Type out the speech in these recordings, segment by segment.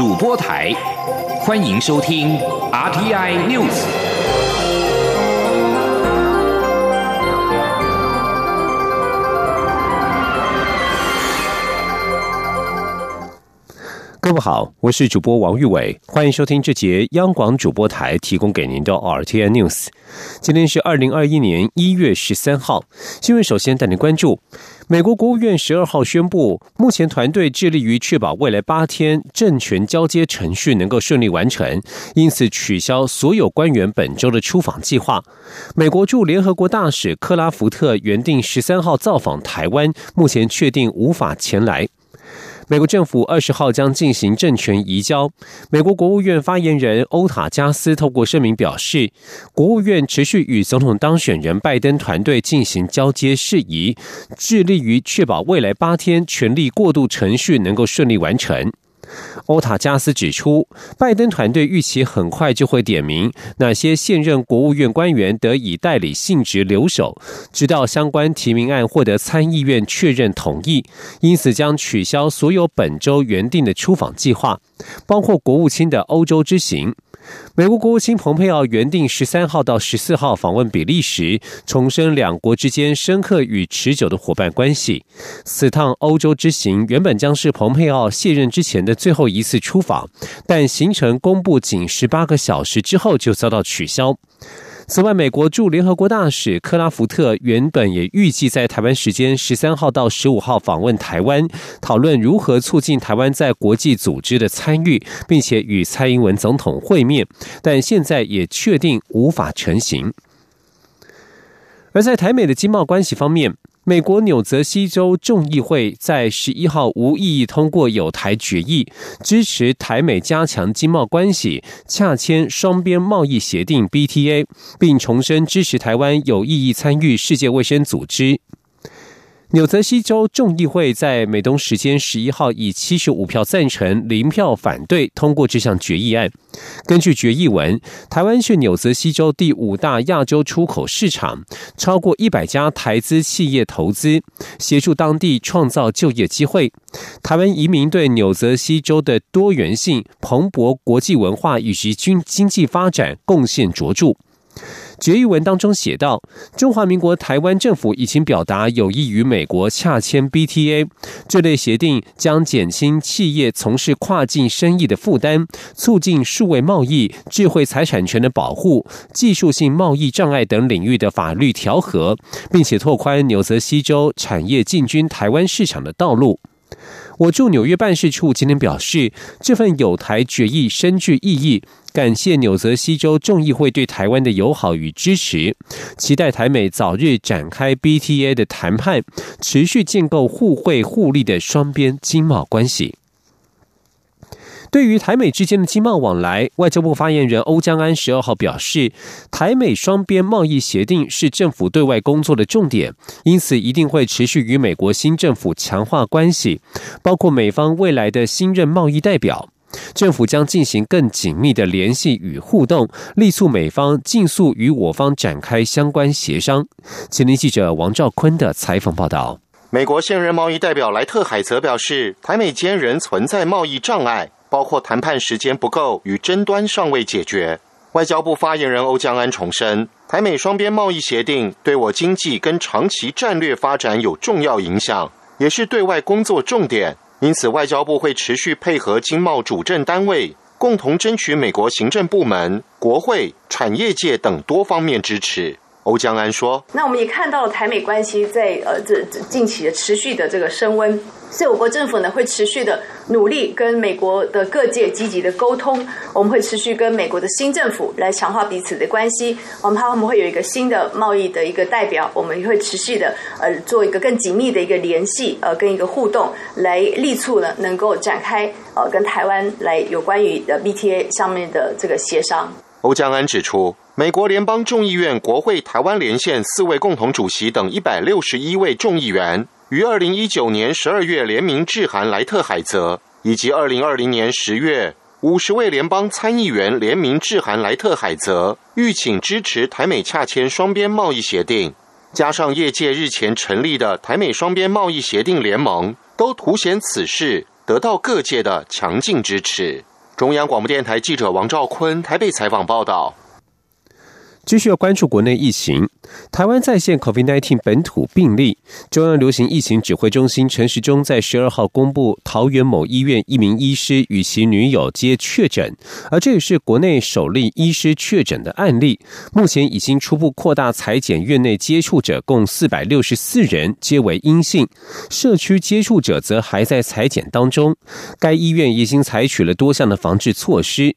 主播台，欢迎收听 RPI News。好，我是主播王玉伟，欢迎收听这节央广主播台提供给您的 R T N News。今天是二零二一年一月十三号，新闻首先带您关注。美国国务院十二号宣布，目前团队致力于确保未来八天政权交接程序能够顺利完成，因此取消所有官员本周的出访计划。美国驻联合国大使克拉福特原定十三号造访台湾，目前确定无法前来。美国政府二十号将进行政权移交。美国国务院发言人欧塔加斯透过声明表示，国务院持续与总统当选人拜登团队进行交接事宜，致力于确保未来八天权力过渡程序能够顺利完成。欧塔加斯指出，拜登团队预期很快就会点名哪些现任国务院官员得以代理性质留守，直到相关提名案获得参议院确认同意。因此，将取消所有本周原定的出访计划，包括国务卿的欧洲之行。美国国务卿蓬佩奥原定十三号到十四号访问比利时，重申两国之间深刻与持久的伙伴关系。此趟欧洲之行原本将是蓬佩奥卸任之前的最后一次出访，但行程公布仅十八个小时之后就遭到取消。此外，美国驻联合国大使克拉福特原本也预计在台湾时间十三号到十五号访问台湾，讨论如何促进台湾在国际组织的参与，并且与蔡英文总统会面，但现在也确定无法成行。而在台美的经贸关系方面。美国纽泽西州众议会在十一号无异议通过有台决议，支持台美加强经贸关系，洽签双边贸易协定 （BTA），并重申支持台湾有意义参与世界卫生组织。纽泽西州众议会在美东时间十一号以七十五票赞成、零票反对通过这项决议案。根据决议文，台湾是纽泽西州第五大亚洲出口市场，超过一百家台资企业投资，协助当地创造就业机会。台湾移民对纽泽西州的多元性、蓬勃国际文化以及经经济发展贡献卓著。决议文当中写道：“中华民国台湾政府已经表达有意与美国洽签 BTA 这类协定，将减轻企业从事跨境生意的负担，促进数位贸易、智慧财产权的保护、技术性贸易障碍等领域的法律调和，并且拓宽纽泽西州产业进军台湾市场的道路。”我驻纽约办事处今天表示，这份有台决议深具意义，感谢纽泽西州众议会对台湾的友好与支持，期待台美早日展开 BTA 的谈判，持续建构互惠互利的双边经贸关系。对于台美之间的经贸往来，外交部发言人欧江安十二号表示，台美双边贸易协定是政府对外工作的重点，因此一定会持续与美国新政府强化关系，包括美方未来的新任贸易代表，政府将进行更紧密的联系与互动，力促美方尽速与我方展开相关协商。前天记者王兆坤的采访报道。美国现任贸易代表莱特海则表示，台美间仍存在贸易障碍。包括谈判时间不够与争端尚未解决。外交部发言人欧江安重申，台美双边贸易协定对我经济跟长期战略发展有重要影响，也是对外工作重点。因此，外交部会持续配合经贸主政单位，共同争取美国行政部门、国会、产业界等多方面支持。欧江安说：“那我们也看到了台美关系在呃这这近期的持续的这个升温，所以我国政府呢会持续的努力跟美国的各界积极的沟通，我们会持续跟美国的新政府来强化彼此的关系。我们他们会有一个新的贸易的一个代表，我们会持续的呃做一个更紧密的一个联系，呃跟一个互动，来力促呢能够展开呃跟台湾来有关于的 BTA 上面的这个协商。”欧江安指出。美国联邦众议院国会台湾连线四位共同主席等一百六十一位众议员，于二零一九年十二月联名致函莱特海泽，以及二零二零年十月五十位联邦参议员联名致函莱特海泽，欲请支持台美洽签双边贸易协定，加上业界日前成立的台美双边贸易协定联盟，都凸显此事得到各界的强劲支持。中央广播电台记者王兆坤台北采访报道。继续要关注国内疫情。台湾在线 COVID-19 本土病例，中央流行疫情指挥中心陈时中在十二号公布，桃园某医院一名医师与其女友皆确诊，而这也是国内首例医师确诊的案例。目前已经初步扩大裁剪院内接触者，共四百六十四人，皆为阴性，社区接触者则还在裁剪当中。该医院已经采取了多项的防治措施。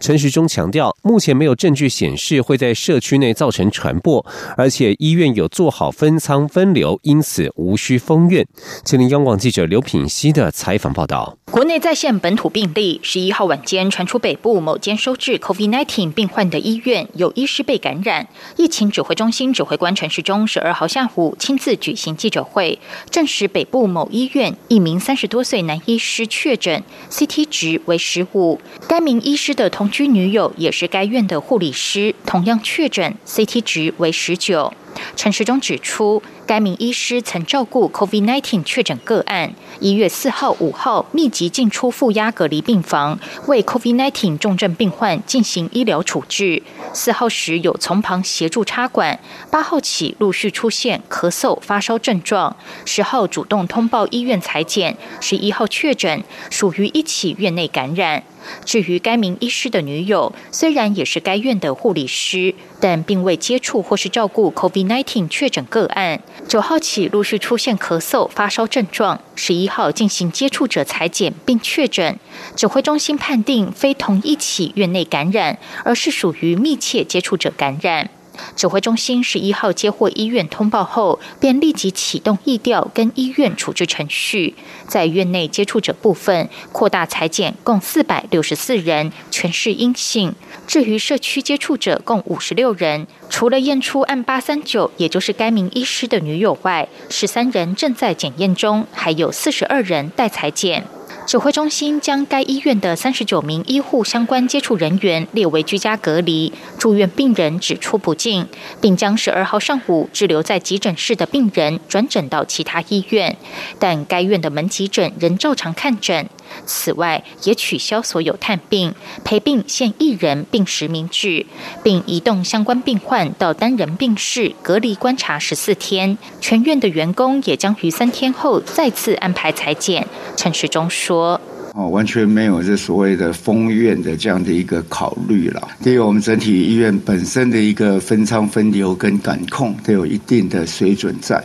陈时中强调，目前没有证据显示会在社区内造成传播，而且医院有做好分仓分流，因此无需封院。吉林央广记者刘品熙的采访报道。国内在线本土病例，十一号晚间传出北部某间收治 COVID-19 病患的医院有医师被感染。疫情指挥中心指挥官陈时中十二号下午亲自举行记者会，证实北部某医院一名三十多岁男医师确诊，CT 值为十五。该名医师的同居女友也是该院的护理师，同样确诊，CT 值为十九。陈时中指出，该名医师曾照顾 COVID-19 确诊个案，一月四号、五号密集进出负压隔离病房，为 COVID-19 重症病患进行医疗处置。四号时有从旁协助插管，八号起陆续出现咳嗽、发烧症状，十号主动通报医院裁剪，十一号确诊，属于一起院内感染。至于该名医师的女友，虽然也是该院的护理师，但并未接触或是照顾 COVID COVID-19 确诊个案。九号起陆续出现咳嗽、发烧症状，十一号进行接触者裁剪并确诊。指挥中心判定非同一起院内感染，而是属于密切接触者感染。指挥中心十一号接获医院通报后，便立即启动疫调跟医院处置程序。在院内接触者部分，扩大裁剪，共四百六十四人，全是阴性。至于社区接触者，共五十六人，除了验出案八三九，也就是该名医师的女友外，十三人正在检验中，还有四十二人待裁剪。指挥中心将该医院的三十九名医护相关接触人员列为居家隔离，住院病人只出不进，并将十二号上午滞留在急诊室的病人转诊到其他医院，但该院的门急诊仍照常看诊。此外，也取消所有探病、陪病限一人病实名制，并移动相关病患到单人病室隔离观察十四天。全院的员工也将于三天后再次安排裁剪。陈时中说：“哦，完全没有这所谓的封院的这样的一个考虑了。第一，我们整体医院本身的一个分仓分流跟管控都有一定的水准在。”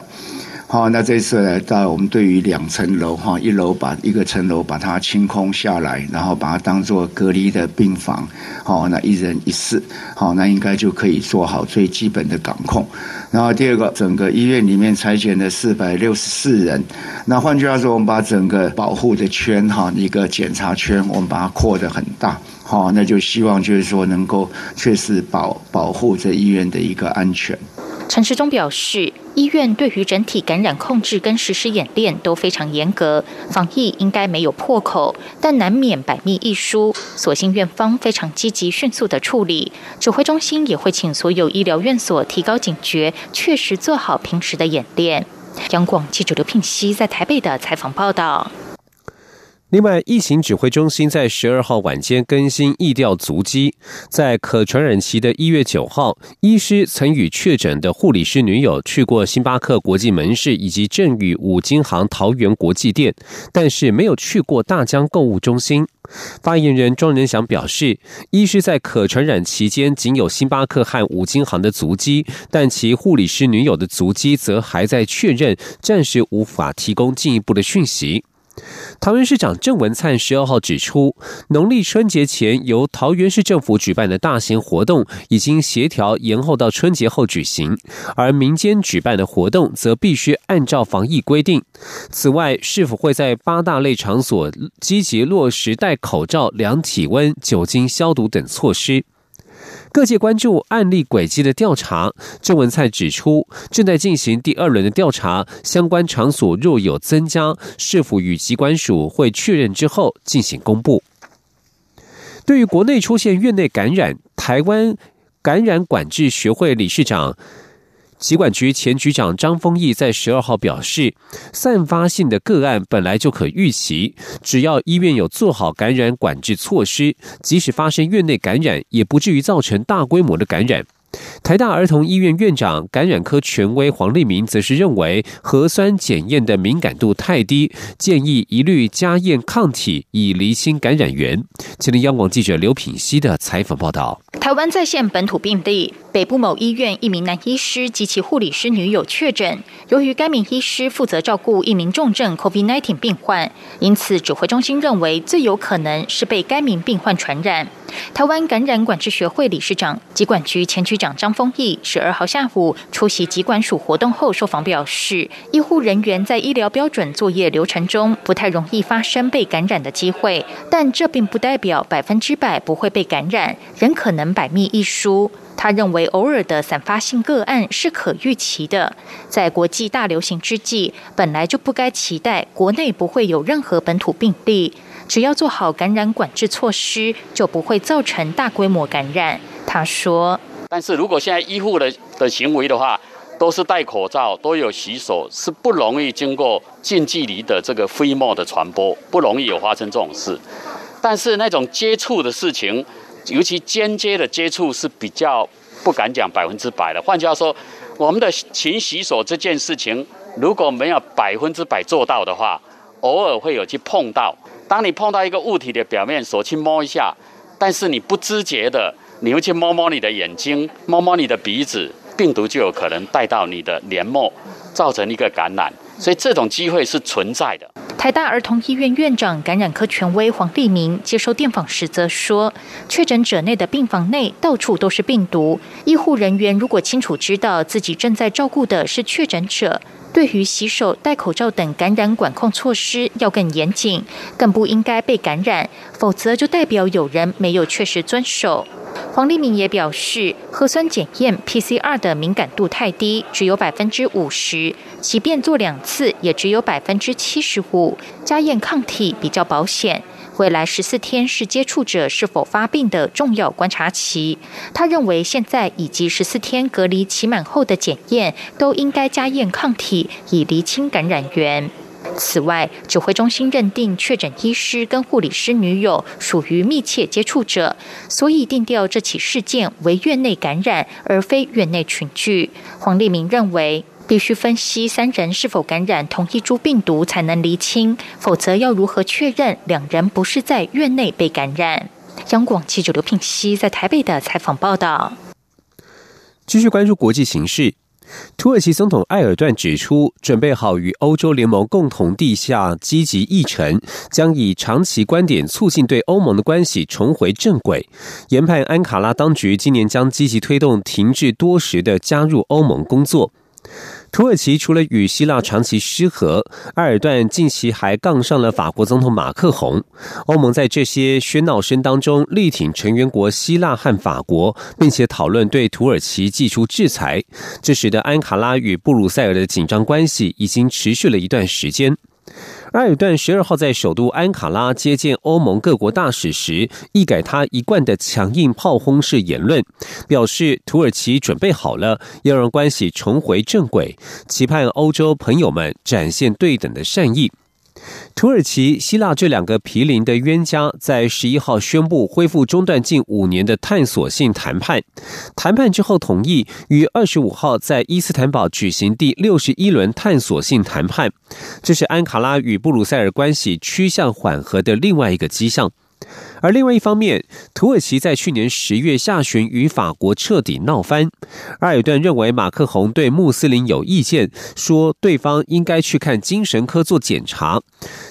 好，那这次来到我们对于两层楼哈，一楼把一个层楼把它清空下来，然后把它当做隔离的病房，好，那一人一室，好，那应该就可以做好最基本的感控。然后第二个，整个医院里面裁剪了四百六十四人，那换句话说，我们把整个保护的圈哈，一个检查圈，我们把它扩得很大，好，那就希望就是说能够确实保保护这医院的一个安全。陈时中表示，医院对于整体感染控制跟实施演练都非常严格，防疫应该没有破口，但难免百密一疏。所幸院方非常积极迅速的处理，指挥中心也会请所有医疗院所提高警觉，确实做好平时的演练。央广记者刘聘熙在台北的采访报道。另外，疫情指挥中心在十二号晚间更新疫调足迹，在可传染期的一月九号，医师曾与确诊的护理师女友去过星巴克国际门市以及正宇五金行桃园国际店，但是没有去过大江购物中心。发言人庄仁祥表示，医师在可传染期间仅有星巴克和五金行的足迹，但其护理师女友的足迹则还在确认，暂时无法提供进一步的讯息。桃园市长郑文灿十二号指出，农历春节前由桃园市政府举办的大型活动，已经协调延后到春节后举行，而民间举办的活动则必须按照防疫规定。此外，是否会在八大类场所积极落实戴口罩、量体温、酒精消毒等措施？各界关注案例轨迹的调查，郑文灿指出，正在进行第二轮的调查，相关场所若有增加，是否与机关署会确认之后进行公布。对于国内出现院内感染，台湾感染管制学会理事长。疾管局前局长张丰毅在十二号表示，散发性的个案本来就可预期，只要医院有做好感染管制措施，即使发生院内感染，也不至于造成大规模的感染。台大儿童医院院长、感染科权威黄立明则是认为，核酸检验的敏感度太低，建议一律加验抗体，以厘清感染源。前天央广记者刘品熙的采访报道。台湾在线本土病例，北部某医院一名男医师及其护理师女友确诊。由于该名医师负责照顾一名重症 COVID-19 病患，因此指挥中心认为最有可能是被该名病患传染。台湾感染管制学会理事长、疾管局前局长张丰毅十二号下午出席疾管署活动后受访表示，医护人员在医疗标准作业流程中不太容易发生被感染的机会，但这并不代表百分之百不会被感染，仍可能百密一疏。他认为偶尔的散发性个案是可预期的，在国际大流行之际，本来就不该期待国内不会有任何本土病例。只要做好感染管制措施，就不会造成大规模感染。他说：“但是如果现在医护的的行为的话，都是戴口罩，都有洗手，是不容易经过近距离的这个飞沫的传播，不容易有发生这种事。但是那种接触的事情，尤其间接的接触是比较不敢讲百分之百的。换句话说，我们的勤洗手这件事情，如果没有百分之百做到的话，偶尔会有去碰到。”当你碰到一个物体的表面，手去摸一下，但是你不知觉的，你会去摸摸你的眼睛，摸摸你的鼻子，病毒就有可能带到你的黏膜，造成一个感染。所以这种机会是存在的。台大儿童医院院长、感染科权威黄立明接受电访时则说，确诊者内的病房内到处都是病毒，医护人员如果清楚知道自己正在照顾的是确诊者。对于洗手、戴口罩等感染管控措施要更严谨，更不应该被感染，否则就代表有人没有确实遵守。黄立明也表示，核酸检验 PCR 的敏感度太低，只有百分之五十，即便做两次，也只有百分之七十五，加验抗体比较保险。未来十四天是接触者是否发病的重要观察期。他认为，现在以及十四天隔离期满后的检验都应该加验抗体，以厘清感染源。此外，指挥中心认定确诊医师跟护理师女友属于密切接触者，所以定调这起事件为院内感染，而非院内群聚。黄立明认为。必须分析三人是否感染同一株病毒，才能厘清，否则要如何确认两人不是在院内被感染？央广记者刘聘熙在台北的采访报道。继续关注国际形势，土耳其总统埃尔段指出，准备好与欧洲联盟共同地下积极议程，将以长期观点促进对欧盟的关系重回正轨。研判安卡拉当局今年将积极推动停滞多时的加入欧盟工作。土耳其除了与希腊长期失和，埃尔段近期还杠上了法国总统马克宏。欧盟在这些喧闹声当中力挺成员国希腊和法国，并且讨论对土耳其寄出制裁，这使得安卡拉与布鲁塞尔的紧张关系已经持续了一段时间。埃尔顿十二号在首都安卡拉接见欧盟各国大使时，一改他一贯的强硬炮轰式言论，表示土耳其准备好了，要让关系重回正轨，期盼欧洲朋友们展现对等的善意。土耳其、希腊这两个毗邻的冤家，在十一号宣布恢复中断近五年的探索性谈判。谈判之后，同意于二十五号在伊斯坦堡举行第六十一轮探索性谈判。这是安卡拉与布鲁塞尔关系趋向缓和的另外一个迹象。而另外一方面，土耳其在去年十月下旬与法国彻底闹翻。埃尔顿认为马克宏对穆斯林有意见，说对方应该去看精神科做检查。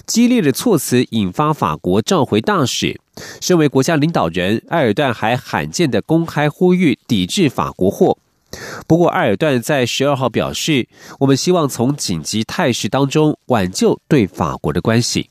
激烈的措辞引发法国召回大使。身为国家领导人，埃尔顿还罕见的公开呼吁抵制法国货。不过，埃尔顿在十二号表示：“我们希望从紧急态势当中挽救对法国的关系。”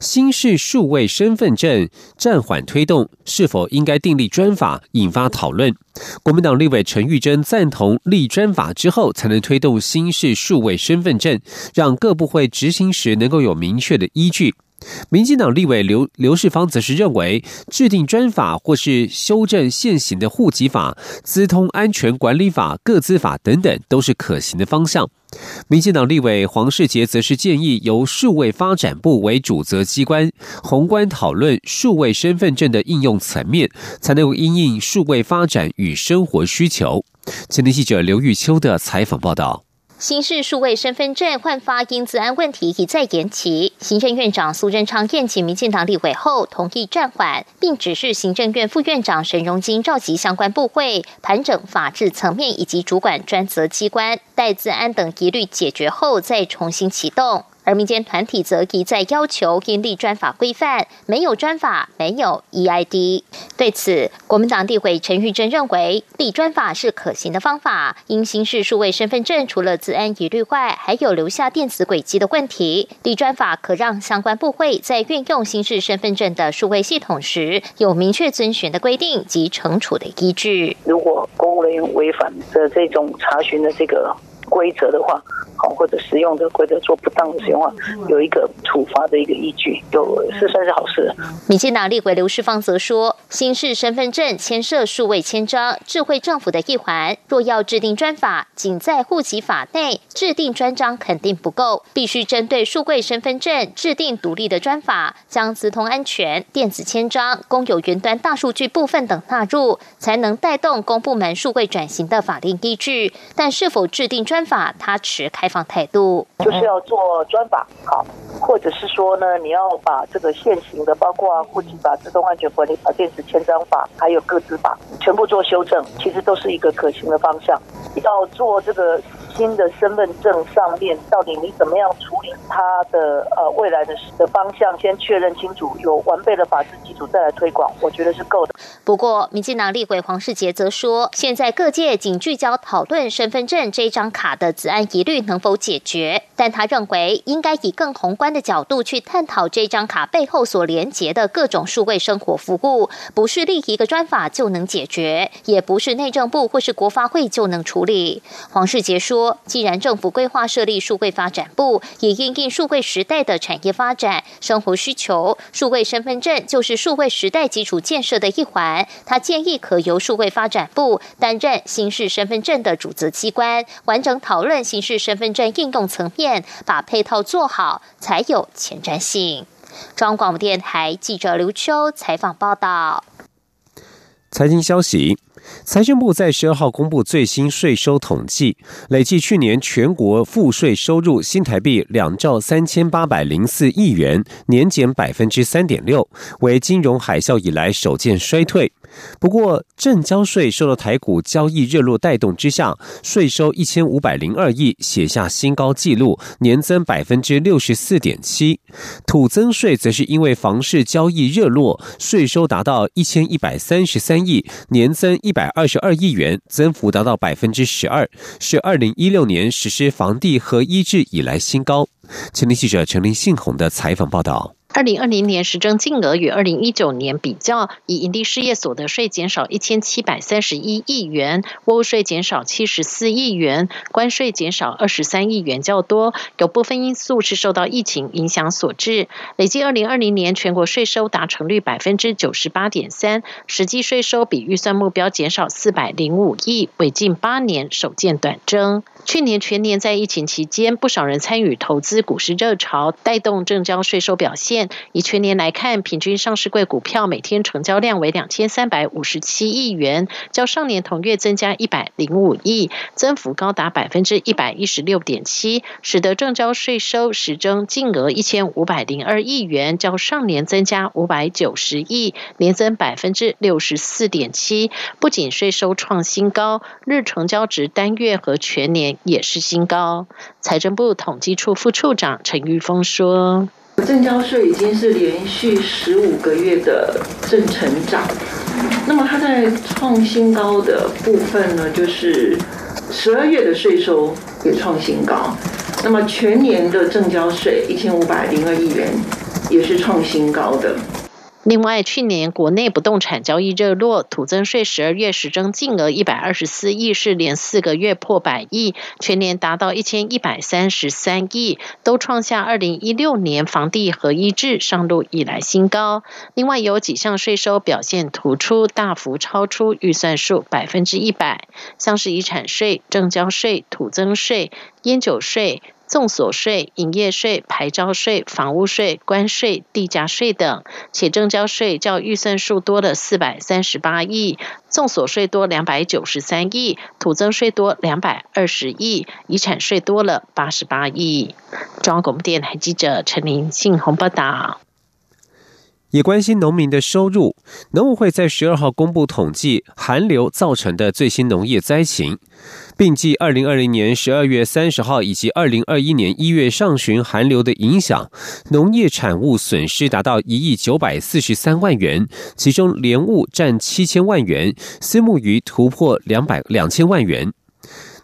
新式数位身份证暂缓推动，是否应该订立专法，引发讨论。国民党立委陈玉珍赞同立专法之后，才能推动新式数位身份证，让各部会执行时能够有明确的依据。民进党立委刘刘世芳则是认为，制定专法或是修正现行的户籍法、资通安全管理法、各资法等等，都是可行的方向。民进党立委黄世杰则是建议由数位发展部为主责机关，宏观讨论数位身份证的应用层面，才能够因应数位发展与生活需求。前天记者刘玉秋的采访报道。新式数位身份证换发因治安问题一再延期，行政院长苏贞昌宴请民进党立委后同意暂缓，并指示行政院副院长沈荣金召集相关部会，盘整法制层面以及主管专责机关，待治安等疑虑解决后再重新启动。而民间团体则一再要求应立专法规范，没有专法没有 EID。对此，国民党地委陈玉珍认为立专法是可行的方法，因新式数位身份证除了治安疑虑外，还有留下电子轨迹的问题。立专法可让相关部会在运用新式身份证的数位系统时，有明确遵循的规定及惩处的依据。如果公务人员违反的这种查询的这个规则的话，好，或者使用的规则做不当的使用话，有一个处罚的一个依据，有是算是好事。民进党立委刘世芳则说，新式身份证牵涉数位签章、智慧政府的一环，若要制定专法，仅在户籍法内制定专章肯定不够，必须针对数位身份证制定独立的专法，将资通安全、电子签章、公有云端大数据部分等纳入，才能带动公部门数位转型的法定依据。但是否制定专法，他持开。放态度就是要做专法，好，或者是说呢，你要把这个现行的，包括户籍法、自动安全管理法、电子签章法，还有各自法，全部做修正，其实都是一个可行的方向。要做这个。新的身份证上面到底你怎么样处理它的呃未来的的方向，先确认清楚，有完备的法制基础再来推广，我觉得是够的。不过，民进党立委黄世杰则说，现在各界仅聚焦讨论身份证这张卡的子案疑虑能否解决，但他认为应该以更宏观的角度去探讨这张卡背后所连结的各种数位生活服务，不是立一个专法就能解决，也不是内政部或是国发会就能处理。黄世杰说。既然政府规划设立数位发展部，也应应数位时代的产业发展、生活需求，数位身份证就是数位时代基础建设的一环。他建议可由数位发展部担任新式身份证的主责机关，完整讨论新式身份证应用层面，把配套做好，才有前瞻性。中央广播电台记者刘秋采访报道。财经消息。财政部在十二号公布最新税收统计，累计去年全国赋税收入新台币两兆三千八百零四亿元，年减百分之三点六，为金融海啸以来首见衰退。不过，正交税受到台股交易热络带动之下，税收一千五百零二亿，写下新高纪录，年增百分之六十四点七。土增税则是因为房市交易热络，税收达到一千一百三十三亿，年增一百二十二亿元，增幅达到百分之十二，是二零一六年实施房地合一制以来新高。前天记者陈林信宏的采访报道。二零二零年实征净额与二零一九年比较，以营利事业所得税减少一千七百三十一亿元，物税减少七十四亿元，关税减少二十三亿元较多。有部分因素是受到疫情影响所致。累计二零二零年全国税收达成率百分之九十八点三，实际税收比预算目标减少四百零五亿，为近八年首见短增。去年全年在疫情期间，不少人参与投资股市热潮，带动正交税收表现。以全年来看，平均上市柜股票每天成交量为两千三百五十七亿元，较上年同月增加一百零五亿，增幅高达百分之一百一十六点七，使得正交税收实征净额一千五百零二亿元，较上年增加五百九十亿，年增百分之六十四点七。不仅税收创新高，日成交值单月和全年。也是新高。财政部统计处副处长陈玉峰说：“正交税已经是连续十五个月的正成长。那么它在创新高的部分呢，就是十二月的税收也创新高，那么全年的正交税一千五百零二亿元也是创新高的。另外，去年国内不动产交易热络，土增税十二月实征净额一百二十四亿，是连四个月破百亿，全年达到一千一百三十三亿，都创下二零一六年房地合一制上路以来新高。另外，有几项税收表现突出，大幅超出预算数百分之一百，像是遗产税、正交税、土增税、烟酒税。综所税、营业税、牌照税、房屋税、关税、地价税等，且征交税较预算数多了四百三十八亿，综所税多两百九十三亿，土增税多两百二十亿，遗产税多了八十八亿。中央广播电台记者陈林信宏报道。也关心农民的收入，农委会在十二号公布统计寒流造成的最新农业灾情。并计二零二零年十二月三十号以及二零二一年一月上旬寒流的影响，农业产物损失达到一亿九百四十三万元，其中莲雾占七千万元，私募鱼突破两百两千万元。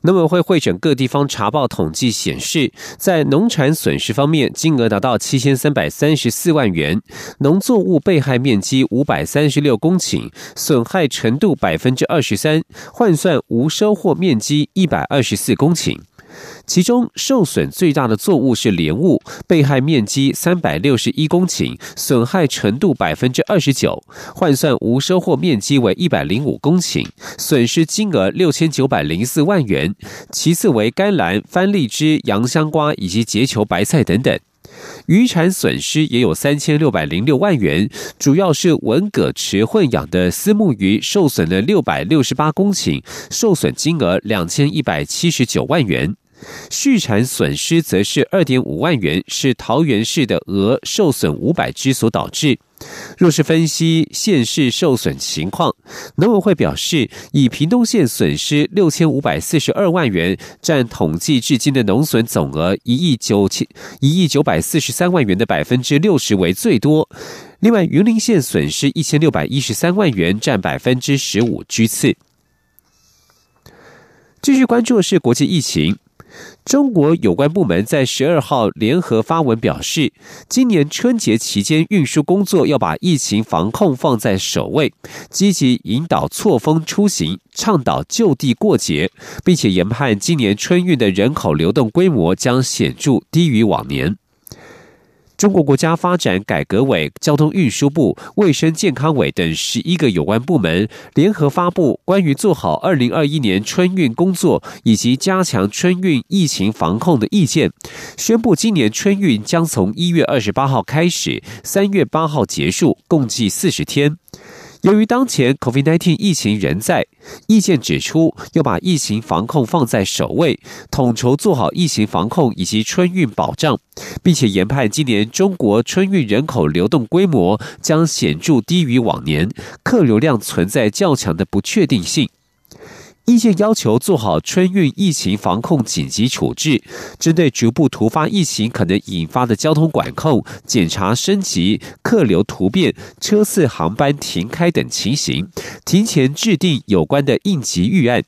农委会会诊各地方查报统计显示，在农产损失方面，金额达到七千三百三十四万元，农作物被害面积五百三十六公顷，损害程度百分之二十三，换算无收获面积一百二十四公顷。其中受损最大的作物是莲雾，被害面积三百六十一公顷，损害程度百分之二十九，换算无收获面积为一百零五公顷，损失金额六千九百零四万元。其次为甘蓝、番荔枝、洋香瓜以及结球白菜等等。渔产损失也有三千六百零六万元，主要是文蛤池混养的丝木鱼受损了六百六十八公顷，受损金额两千一百七十九万元。续产损失则是二点五万元，是桃园市的鹅受损五百只所导致。若是分析县市受损情况，农委会表示，以屏东县损失六千五百四十二万元，占统计至今的农损总额一亿九千一亿九百四十三万元的百分之六十为最多。另外，云林县损失一千六百一十三万元，占百分之十五居次。继续关注的是国际疫情。中国有关部门在十二号联合发文表示，今年春节期间运输工作要把疫情防控放在首位，积极引导错峰出行，倡导就地过节，并且研判今年春运的人口流动规模将显著低于往年。中国国家发展改革委、交通运输部、卫生健康委等十一个有关部门联合发布关于做好二零二一年春运工作以及加强春运疫情防控的意见，宣布今年春运将从一月二十八号开始，三月八号结束，共计四十天。由于当前 COVID-19 疫情仍在，意见指出要把疫情防控放在首位，统筹做好疫情防控以及春运保障，并且研判今年中国春运人口流动规模将显著低于往年，客流量存在较强的不确定性。意见要求做好春运疫情防控紧急处置，针对局部突发疫情可能引发的交通管控、检查升级、客流突变、车次航班停开等情形，提前制定有关的应急预案，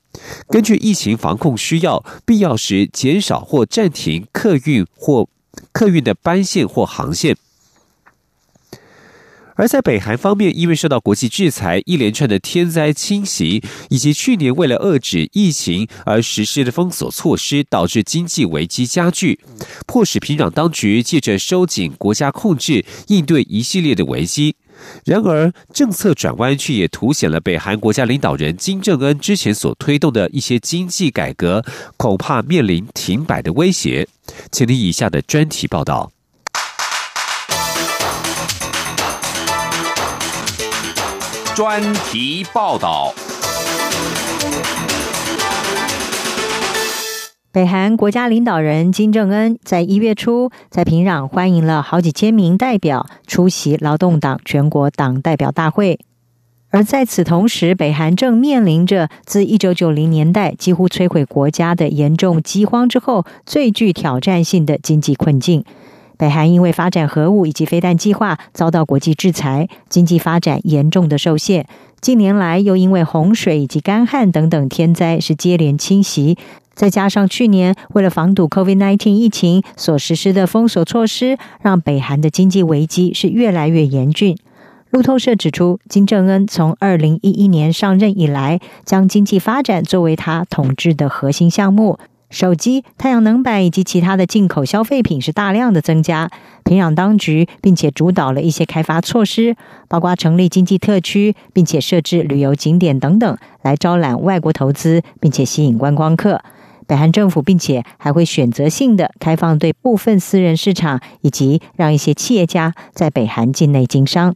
根据疫情防控需要，必要时减少或暂停客运或客运的班线或航线。而在北韩方面，因为受到国际制裁、一连串的天灾侵袭，以及去年为了遏制疫情而实施的封锁措施，导致经济危机加剧，迫使平壤当局借着收紧国家控制，应对一系列的危机。然而，政策转弯却也凸显了北韩国家领导人金正恩之前所推动的一些经济改革，恐怕面临停摆的威胁。请听以下的专题报道。专题报道：北韩国家领导人金正恩在一月初在平壤欢迎了好几千名代表出席劳动党全国党代表大会，而在此同时，北韩正面临着自一九九零年代几乎摧毁国家的严重饥荒之后最具挑战性的经济困境。北韩因为发展核武以及飞弹计划遭到国际制裁，经济发展严重的受限。近年来又因为洪水以及干旱等等天灾是接连侵袭，再加上去年为了防堵 COVID-19 疫情所实施的封锁措施，让北韩的经济危机是越来越严峻。路透社指出，金正恩从二零一一年上任以来，将经济发展作为他统治的核心项目。手机、太阳能板以及其他的进口消费品是大量的增加。平壤当局并且主导了一些开发措施，包括成立经济特区，并且设置旅游景点等等，来招揽外国投资，并且吸引观光客。北韩政府并且还会选择性的开放对部分私人市场，以及让一些企业家在北韩境内经商。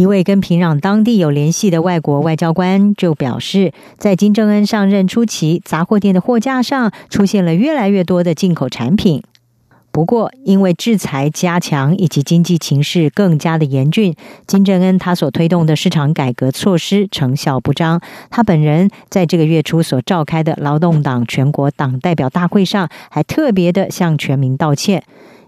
一位跟平壤当地有联系的外国外交官就表示，在金正恩上任初期，杂货店的货架上出现了越来越多的进口产品。不过，因为制裁加强以及经济情势更加的严峻，金正恩他所推动的市场改革措施成效不彰。他本人在这个月初所召开的劳动党全国党代表大会上，还特别的向全民道歉。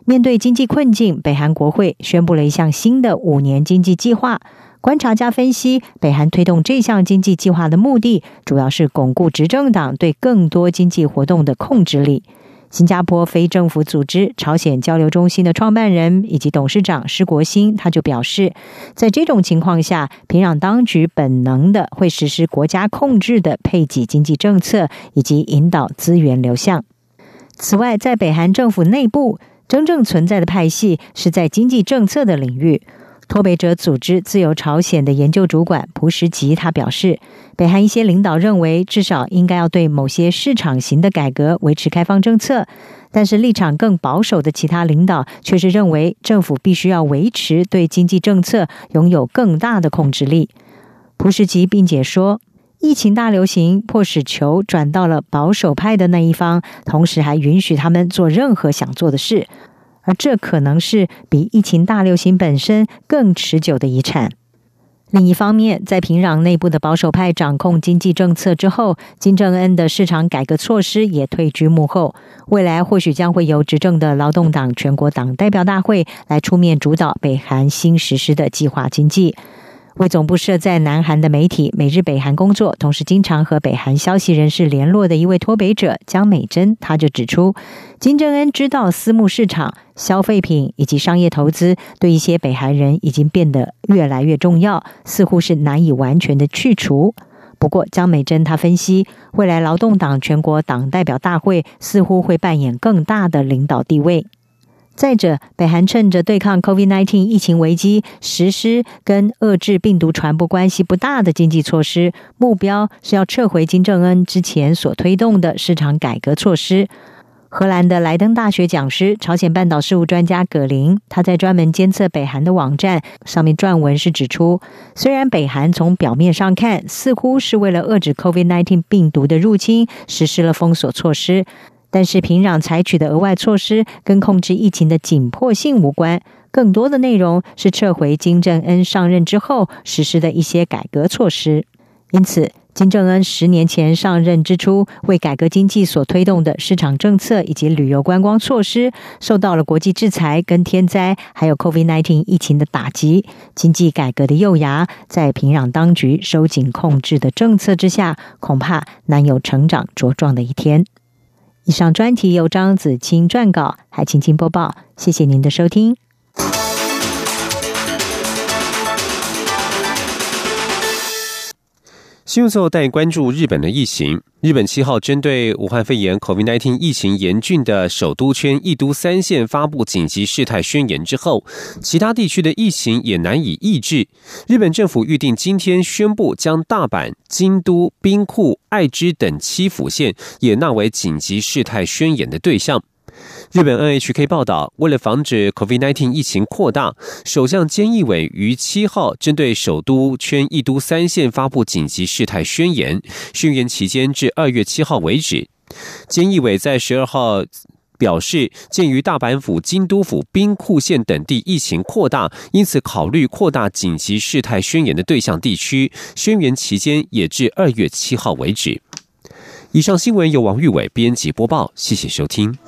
面对经济困境，北韩国会宣布了一项新的五年经济计划。观察家分析，北韩推动这项经济计划的目的，主要是巩固执政党对更多经济活动的控制力。新加坡非政府组织朝鲜交流中心的创办人以及董事长施国兴，他就表示，在这种情况下，平壤当局本能的会实施国家控制的配给经济政策，以及引导资源流向。此外，在北韩政府内部，真正存在的派系是在经济政策的领域。脱北者组织自由朝鲜的研究主管朴实吉他表示，北韩一些领导认为，至少应该要对某些市场型的改革维持开放政策，但是立场更保守的其他领导却是认为，政府必须要维持对经济政策拥有更大的控制力。朴实吉并且说，疫情大流行迫使球转到了保守派的那一方，同时还允许他们做任何想做的事。而这可能是比疫情大流行本身更持久的遗产。另一方面，在平壤内部的保守派掌控经济政策之后，金正恩的市场改革措施也退居幕后。未来或许将会由执政的劳动党全国党代表大会来出面主导北韩新实施的计划经济。为总部设在南韩的媒体《每日北韩》工作，同时经常和北韩消息人士联络的一位脱北者江美珍，他就指出，金正恩知道私募市场、消费品以及商业投资对一些北韩人已经变得越来越重要，似乎是难以完全的去除。不过，江美珍他分析，未来劳动党全国党代表大会似乎会扮演更大的领导地位。再者，北韩趁着对抗 COVID-19 疫情危机，实施跟遏制病毒传播关系不大的经济措施，目标是要撤回金正恩之前所推动的市场改革措施。荷兰的莱登大学讲师、朝鲜半岛事务专家葛林，他在专门监测北韩的网站上面撰文是指出，虽然北韩从表面上看似乎是为了遏制 COVID-19 病毒的入侵，实施了封锁措施。但是平壤采取的额外措施跟控制疫情的紧迫性无关，更多的内容是撤回金正恩上任之后实施的一些改革措施。因此，金正恩十年前上任之初为改革经济所推动的市场政策以及旅游观光措施，受到了国际制裁、跟天灾还有 COVID-19 疫情的打击，经济改革的幼芽在平壤当局收紧控制的政策之下，恐怕难有成长茁壮的一天。以上专题由张子清撰稿，海青青播报。谢谢您的收听。新闻最后带关注日本的疫情。日本七号针对武汉肺炎 （COVID-19） 疫情严峻的首都圈一都三县发布紧急事态宣言之后，其他地区的疫情也难以抑制。日本政府预定今天宣布将大阪、京都、兵库、爱知等七府县也纳为紧急事态宣言的对象。日本 NHK 报道，为了防止 COVID-19 疫情扩大，首相菅义伟于七号针对首都圈一都三县发布紧急事态宣言，宣言期间至二月七号为止。菅义伟在十二号表示，鉴于大阪府、京都府、兵库县等地疫情扩大，因此考虑扩大紧急事态宣言的对象地区，宣言期间也至二月七号为止。以上新闻由王玉伟编辑播报，谢谢收听。